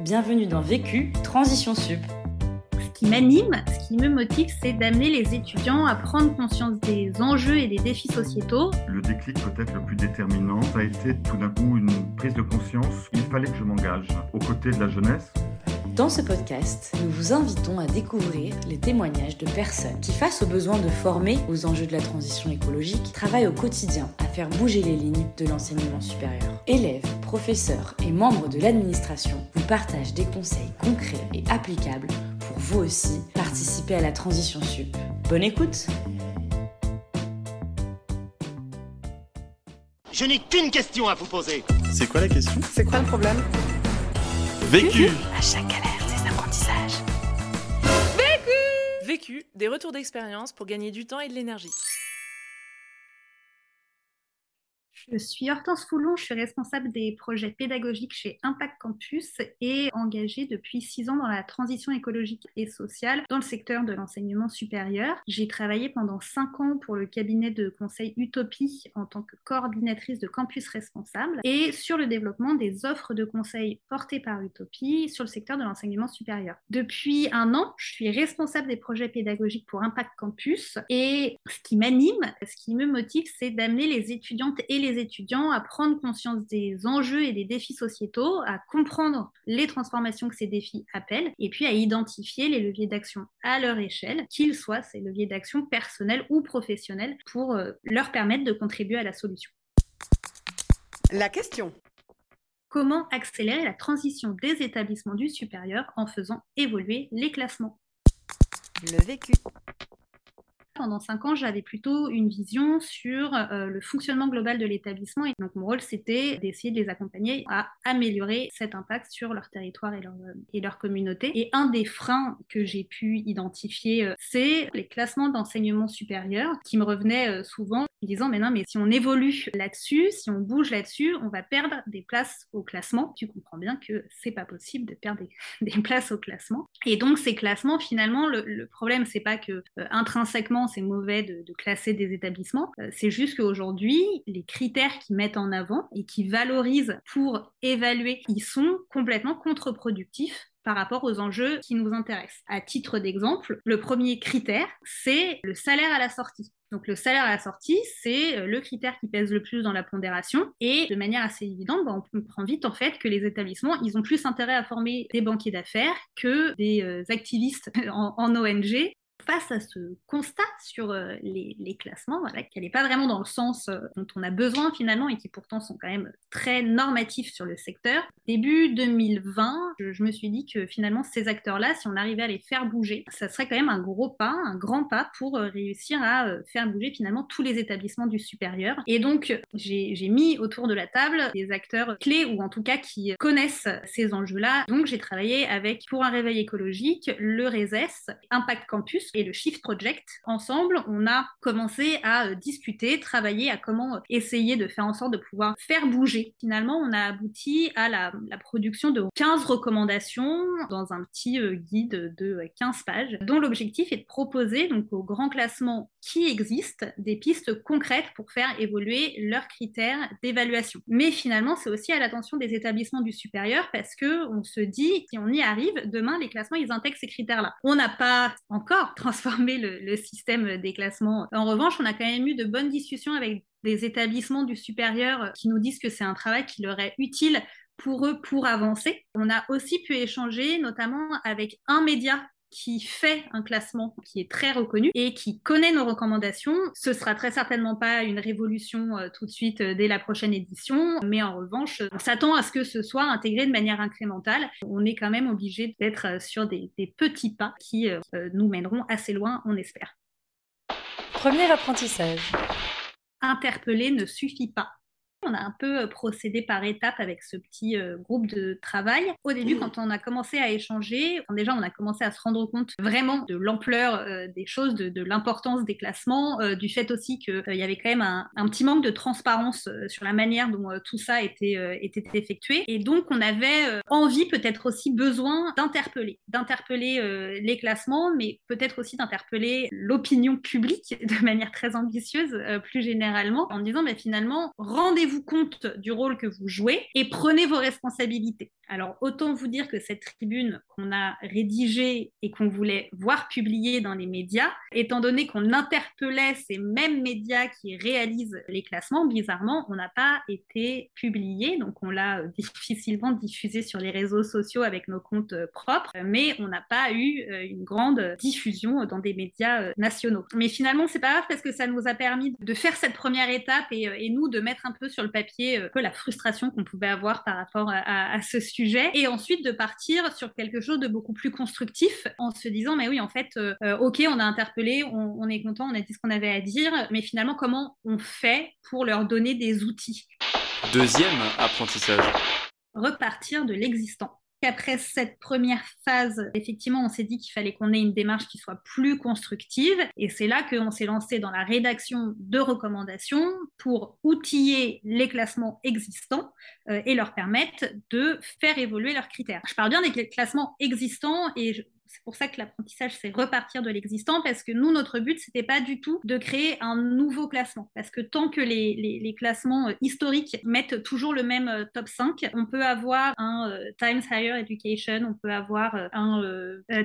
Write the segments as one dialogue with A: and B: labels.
A: Bienvenue dans Vécu, Transition Sup.
B: Ce qui m'anime, ce qui me motive, c'est d'amener les étudiants à prendre conscience des enjeux et des défis sociétaux.
C: Le déclic peut-être le plus déterminant, ça a été tout d'un coup une prise de conscience. Il fallait que je m'engage aux côtés de la jeunesse
A: dans ce podcast, nous vous invitons à découvrir les témoignages de personnes qui, face aux besoins de former aux enjeux de la transition écologique, travaillent au quotidien à faire bouger les lignes de l'enseignement supérieur. Élèves, professeurs et membres de l'administration vous partagent des conseils concrets et applicables pour vous aussi participer à la transition sup. Bonne écoute
D: Je n'ai qu'une question à vous poser.
E: C'est quoi la question?
F: C'est quoi le problème?
E: Vécu
A: À chaque galère, des apprentissages.
F: Vécu Vécu, des retours d'expérience pour gagner du temps et de l'énergie.
B: Je suis Hortense Foulon, je suis responsable des projets pédagogiques chez Impact Campus et engagée depuis six ans dans la transition écologique et sociale dans le secteur de l'enseignement supérieur. J'ai travaillé pendant cinq ans pour le cabinet de conseil Utopie en tant que coordinatrice de campus responsable et sur le développement des offres de conseil portées par Utopie sur le secteur de l'enseignement supérieur. Depuis un an, je suis responsable des projets pédagogiques pour Impact Campus et ce qui m'anime, ce qui me motive, c'est d'amener les étudiantes et les étudiants à prendre conscience des enjeux et des défis sociétaux, à comprendre les transformations que ces défis appellent, et puis à identifier les leviers d'action à leur échelle, qu'ils soient ces leviers d'action personnels ou professionnels, pour euh, leur permettre de contribuer à la solution.
F: La question.
B: Comment accélérer la transition des établissements du supérieur en faisant évoluer les classements?
A: Le vécu.
B: Pendant cinq ans, j'avais plutôt une vision sur euh, le fonctionnement global de l'établissement. Et donc, mon rôle, c'était d'essayer de les accompagner à améliorer cet impact sur leur territoire et leur, et leur communauté. Et un des freins que j'ai pu identifier, euh, c'est les classements d'enseignement supérieur qui me revenaient euh, souvent en disant, mais non, mais si on évolue là-dessus, si on bouge là-dessus, on va perdre des places au classement. Tu comprends bien que c'est pas possible de perdre des, des, places au classement. Et donc, ces classements, finalement, le, le problème, c'est pas que intrinsèquement, c'est mauvais de, classer des établissements. Euh, c'est juste qu'aujourd'hui, les critères qu'ils mettent en avant et qui valorisent pour évaluer, ils sont complètement contre-productifs par rapport aux enjeux qui nous intéressent. À titre d'exemple, le premier critère, c'est le salaire à la sortie. Donc le salaire à la sortie, c'est le critère qui pèse le plus dans la pondération. Et de manière assez évidente, bah, on comprend vite en fait que les établissements, ils ont plus intérêt à former des banquiers d'affaires que des euh, activistes en ONG face à ce constat sur euh, les, classements, voilà, qu'elle n'est pas vraiment dans le sens euh, dont on a besoin finalement et qui pourtant sont quand même très normatifs sur le secteur. Début 2020, je, je me suis dit que finalement ces acteurs-là, si on arrivait à les faire bouger, ça serait quand même un gros pas, un grand pas pour euh, réussir à faire bouger finalement tous les établissements du supérieur. Et donc j'ai mis autour de la table des acteurs clés ou en tout cas qui connaissent ces enjeux-là. Donc j'ai travaillé avec pour un réveil écologique, le RESES, Impact Campus et le Shift Project. Ensemble, on a commencé à discuter, travailler à comment essayer de faire en sorte de pouvoir faire bouger. Finalement, on a abouti à la, la production de 15 recommandations dans un petit guide de 15 pages, dont l'objectif est de proposer donc au grand classement qui existent des pistes concrètes pour faire évoluer leurs critères d'évaluation. Mais finalement, c'est aussi à l'attention des établissements du supérieur parce que on se dit si on y arrive, demain les classements ils intègrent ces critères-là. On n'a pas encore transformé le, le, système des classements. En revanche, on a quand même eu de bonnes discussions avec des établissements du supérieur qui nous disent que c'est un travail qui leur est utile pour eux pour avancer. On a aussi pu échanger notamment avec un média qui fait un classement qui est très reconnu et qui connaît nos recommandations. Ce sera très certainement pas une révolution euh, tout de suite euh, dès la prochaine édition, mais en revanche, on s'attend à ce que ce soit intégré de manière incrémentale. On est quand même obligé d'être sur des, des, petits pas qui euh, nous mèneront assez loin, on espère.
A: Premier apprentissage.
B: Interpeller ne suffit pas on a un peu procédé par étapes avec ce petit euh, groupe de travail. Au début, quand on a commencé à échanger, déjà on a commencé à se rendre compte vraiment de l'ampleur euh, des choses, de, de l'importance des classements, euh, du fait aussi qu'il y avait quand même un, un, petit manque de transparence sur la manière dont tout ça était, était effectué. Et donc on avait envie, peut-être aussi besoin d'interpeller, d'interpeller les classements, mais peut-être aussi d'interpeller l'opinion publique de manière très ambitieuse plus généralement, en disant mais finalement rendez-vous compte du rôle que vous jouez et prenez vos responsabilités. Alors, autant vous dire que cette tribune qu'on a rédigée et qu'on voulait voir publiée dans les médias, étant donné qu'on interpellait ces mêmes médias qui réalisent les classements, bizarrement, on n'a pas été publié. Donc, on l'a euh, difficilement diffusé sur les réseaux sociaux avec nos comptes euh, propres, mais on n'a pas eu euh, une grande diffusion dans des médias nationaux. Mais finalement, c'est pas grave parce que ça nous a permis de faire cette première étape et, nous de mettre un peu sur le papier un peu la frustration qu'on pouvait avoir par rapport à, à ce sujet. Et ensuite de partir sur quelque chose de beaucoup plus constructif en se disant mais oui en fait euh, euh, ok on a interpellé on, est content on a dit ce qu'on avait à dire mais finalement comment on fait pour leur donner des outils?
E: Deuxième apprentissage.
B: Repartir de l'existant après cette première phase, effectivement, on s'est dit qu'il fallait qu'on ait une démarche qui soit plus constructive. Et c'est là qu'on s'est lancé dans la rédaction de recommandations pour outiller les classements existants euh, et leur permettre de faire évoluer leurs critères. Je parle bien des classements existants et c'est pour ça que l'apprentissage, c'est repartir de l'existant, parce que nous, notre but, c'était pas du tout de créer un nouveau classement. Parce que tant que les, les, classements euh, historiques mettent toujours le même euh, top 5, on peut avoir un euh, Times Higher Education, on peut avoir un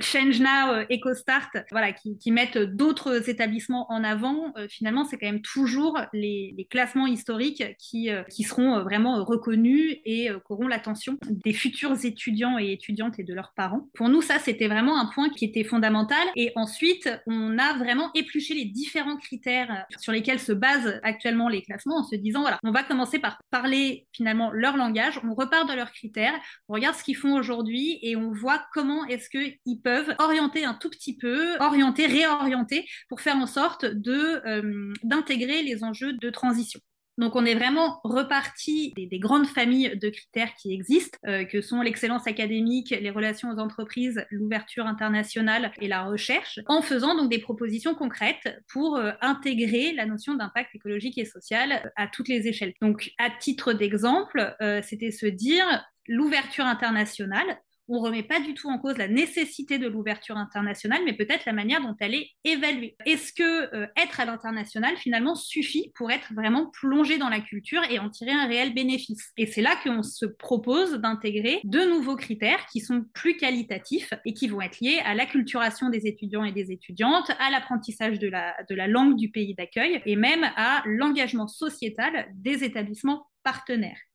B: Change Now EcoStart, voilà, qui, qui mettent d'autres établissements en avant. finalement, c'est quand même toujours les, les classements historiques qui, qui seront vraiment reconnus et qui auront l'attention des futurs étudiants et étudiantes et de leurs parents. Pour nous, ça, c'était vraiment un point qui était fondamental. Et ensuite, on a vraiment épluché les différents critères sur lesquels se basent actuellement les classements en se disant, voilà, on va commencer par parler finalement leur langage, on repart de leurs critères, on regarde ce qu'ils font aujourd'hui et on voit comment est-ce qu'ils peuvent orienter un tout petit peu, orienter, réorienter pour faire en sorte euh, d'intégrer les enjeux de transition. Donc on est vraiment reparti des, grandes familles de critères qui existent, euh, que sont l'excellence académique, les relations aux entreprises, l'ouverture internationale et la recherche, en faisant donc des propositions concrètes pour euh, intégrer la notion d'impact écologique et social à toutes les échelles. Donc à titre d'exemple, euh, c'était se dire l'ouverture internationale, on ne remet pas du tout en cause la nécessité de l'ouverture internationale, mais peut-être la manière dont elle est évaluée. Est-ce que euh, être à l'international finalement suffit pour être vraiment plongé dans la culture et en tirer un réel bénéfice? Et c'est là qu'on se propose d'intégrer de nouveaux critères qui sont plus qualitatifs et qui vont être liés à l'acculturation des étudiants et des étudiantes, à l'apprentissage de la, de la langue du pays d'accueil et même à l'engagement sociétal des établissements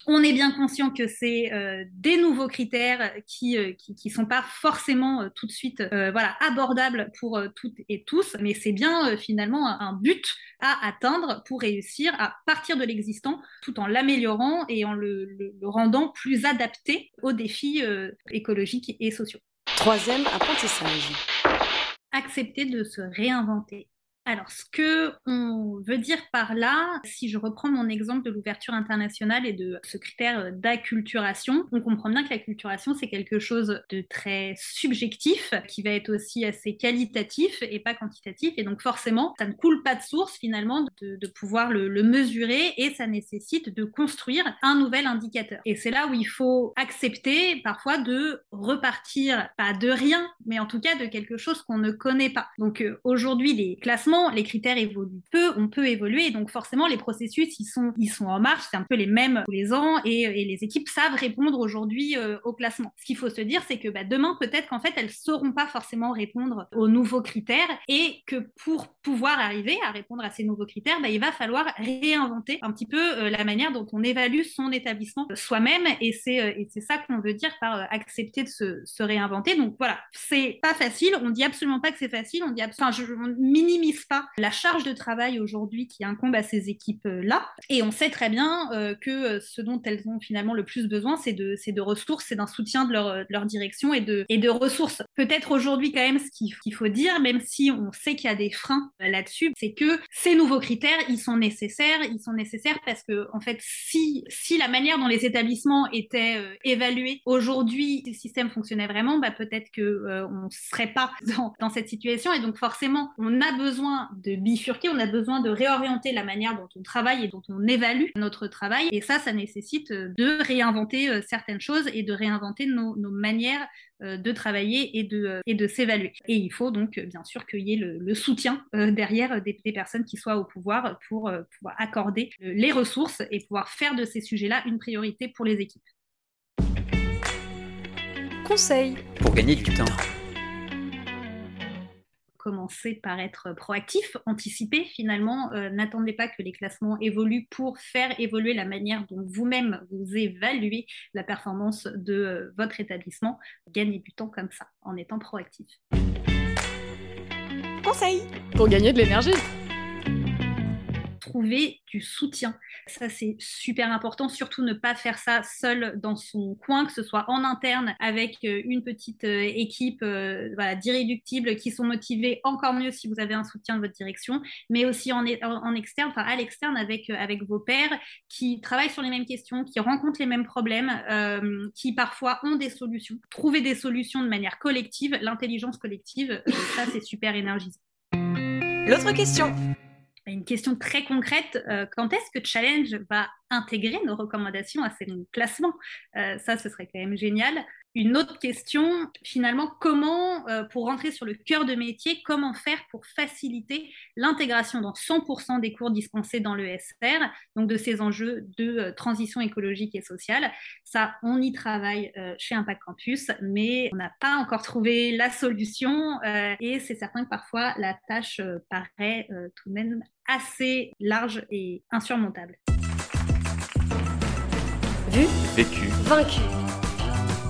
B: On est bien conscient que c'est euh, des nouveaux critères qui ne euh, sont pas forcément euh, tout de suite voilà, abordables pour toutes et tous, mais c'est bien finalement un, but à atteindre pour réussir à partir de l'existant tout en l'améliorant et en le, le, rendant plus adapté aux défis écologiques et sociaux.
A: Troisième apprentissage.
B: Accepter de se réinventer. Alors, ce que on veut dire par là, si je reprends mon exemple de l'ouverture internationale et de ce critère d'acculturation, on comprend bien que l'acculturation, c'est quelque chose de très subjectif, qui va être aussi assez qualitatif et pas quantitatif. Et donc, forcément, ça ne coule pas de source, finalement, de, pouvoir le, le, mesurer et ça nécessite de construire un nouvel indicateur. Et c'est là où il faut accepter parfois de repartir, pas de rien, mais en tout cas de quelque chose qu'on ne connaît pas. Donc, euh, aujourd'hui, les classements les critères évoluent peu, on peut évoluer, donc forcément les processus ils sont, ils sont en marche, c'est un peu les mêmes tous les ans, et, les équipes savent répondre aujourd'hui euh, au classement. Ce qu'il faut se dire, c'est que bah, demain peut-être qu'en fait elles sauront pas forcément répondre aux nouveaux critères, et que pour pouvoir arriver à répondre à ces nouveaux critères, bah, il va falloir réinventer un petit peu euh, la manière dont on évalue son établissement soi-même, et c'est euh, ça qu'on veut dire par accepter de se, se, réinventer. Donc voilà, c'est pas facile, on dit absolument pas que c'est facile, on dit enfin, on minimise la charge de travail aujourd'hui qui incombe à ces équipes-là. Et on sait très bien euh, que euh, ce dont elles ont finalement le plus besoin, c'est de, de ressources, c'est d'un soutien de leur, leur, direction et de, et de ressources. Peut-être aujourd'hui quand même ce qu'il faut dire, même si on sait qu'il y a des freins euh, là-dessus, c'est que ces nouveaux critères, ils sont nécessaires. Ils sont nécessaires parce que, en fait, si, si la manière dont les établissements étaient évalués aujourd'hui, si le système fonctionnait vraiment, bah, peut-être qu'on on ne serait pas dans cette situation. Et donc forcément, on a besoin besoin de bifurquer, on a besoin de réorienter la manière dont on travaille et dont on évalue notre travail. Et ça, ça nécessite de réinventer certaines choses et de réinventer nos, manières de travailler et de, et de s'évaluer. Et il faut donc bien sûr qu'il y ait le, soutien derrière des, des, personnes qui soient au pouvoir pour pouvoir accorder les ressources et pouvoir faire de ces sujets-là une priorité pour les équipes.
F: Conseil
E: pour gagner du temps
B: commencer par être proactif, anticiper finalement. Euh, n'attendez pas que les classements évoluent pour faire évoluer la manière dont vous-même vous évaluez la performance de euh, votre établissement. Gagnez du temps comme ça, en étant proactif.
F: Conseil pour gagner de l'énergie
B: trouver du soutien. Ça, c'est super important. Surtout ne pas faire ça seul dans son coin, que ce soit en interne avec euh, une petite euh, équipe euh, d'irréductibles qui sont motivés encore mieux si vous avez un soutien de votre direction, mais aussi en, externe, enfin à l'externe avec, avec vos pairs qui travaillent sur les mêmes questions, qui rencontrent les mêmes problèmes, qui parfois ont des solutions. Trouver des solutions de manière collective, l'intelligence collective, ça, c'est super énergisant.
F: L'autre question
B: une question très concrète, euh, quand est-ce que Challenge va intégrer nos recommandations à ces classements euh, Ça, ce serait quand même génial. Une autre question, finalement, comment, euh, pour rentrer sur le cœur de métier, comment faire pour faciliter l'intégration dans 100% des cours dispensés dans l'ESR, donc de ces enjeux de euh, transition écologique et sociale? Ça, on y travaille euh, chez Impact Campus, mais on n'a pas encore trouvé la solution et c'est certain que parfois la tâche paraît tout de même assez large et insurmontable.
F: Vu,
E: vécu,
F: vaincu.